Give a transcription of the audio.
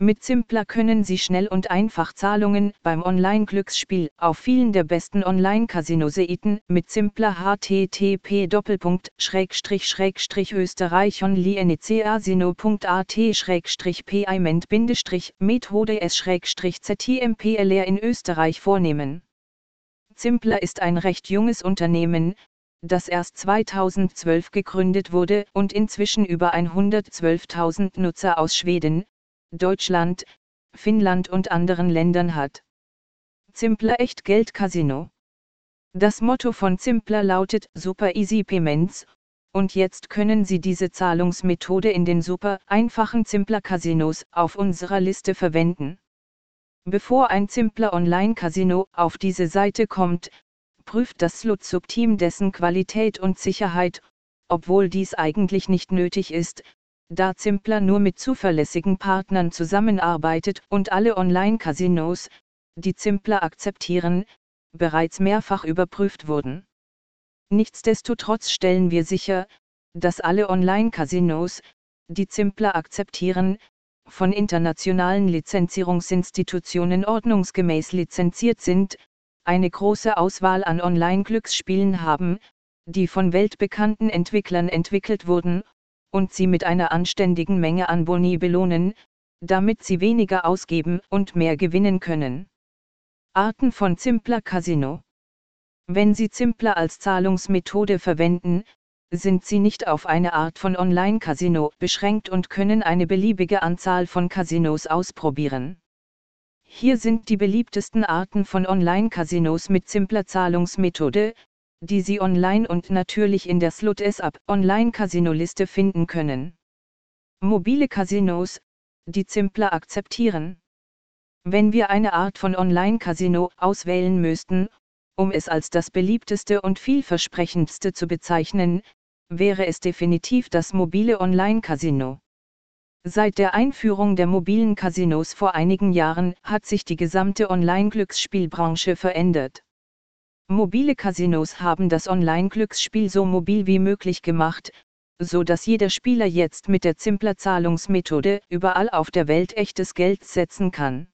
Mit Zimpler können Sie schnell und einfach Zahlungen beim Online-Glücksspiel auf vielen der besten Online-Casino-Seiten mit Zimpler http österreich onlinecasino.at payment methode s ztmplr in Österreich vornehmen. Zimpler ist ein recht junges Unternehmen, das erst 2012 gegründet wurde und inzwischen über 112.000 Nutzer aus Schweden, Deutschland, Finnland und anderen Ländern hat. Zimpler Echtgeld Casino. Das Motto von Zimpler lautet Super Easy Payments, und jetzt können Sie diese Zahlungsmethode in den super einfachen Zimpler Casinos auf unserer Liste verwenden. Bevor ein Zimpler Online Casino auf diese Seite kommt, prüft das Slutsub-Team dessen Qualität und Sicherheit, obwohl dies eigentlich nicht nötig ist, da Zimpler nur mit zuverlässigen Partnern zusammenarbeitet und alle Online-Casinos, die Zimpler akzeptieren, bereits mehrfach überprüft wurden. Nichtsdestotrotz stellen wir sicher, dass alle Online-Casinos, die Zimpler akzeptieren, von internationalen Lizenzierungsinstitutionen ordnungsgemäß lizenziert sind, eine große Auswahl an Online-Glücksspielen haben, die von weltbekannten Entwicklern entwickelt wurden und sie mit einer anständigen Menge an Boni belohnen, damit sie weniger ausgeben und mehr gewinnen können. Arten von Zimpler Casino Wenn Sie Zimpler als Zahlungsmethode verwenden, sind Sie nicht auf eine Art von Online-Casino beschränkt und können eine beliebige Anzahl von Casinos ausprobieren. Hier sind die beliebtesten Arten von Online-Casinos mit Zimpler Zahlungsmethode, die Sie online und natürlich in der Slot S-App Online-Casino-Liste finden können. Mobile Casinos, die Zimpler akzeptieren. Wenn wir eine Art von Online-Casino auswählen müssten, um es als das beliebteste und vielversprechendste zu bezeichnen, wäre es definitiv das mobile Online-Casino. Seit der Einführung der mobilen Casinos vor einigen Jahren hat sich die gesamte Online-Glücksspielbranche verändert. Mobile Casinos haben das Online-Glücksspiel so mobil wie möglich gemacht, so dass jeder Spieler jetzt mit der Zimpler Zahlungsmethode überall auf der Welt echtes Geld setzen kann.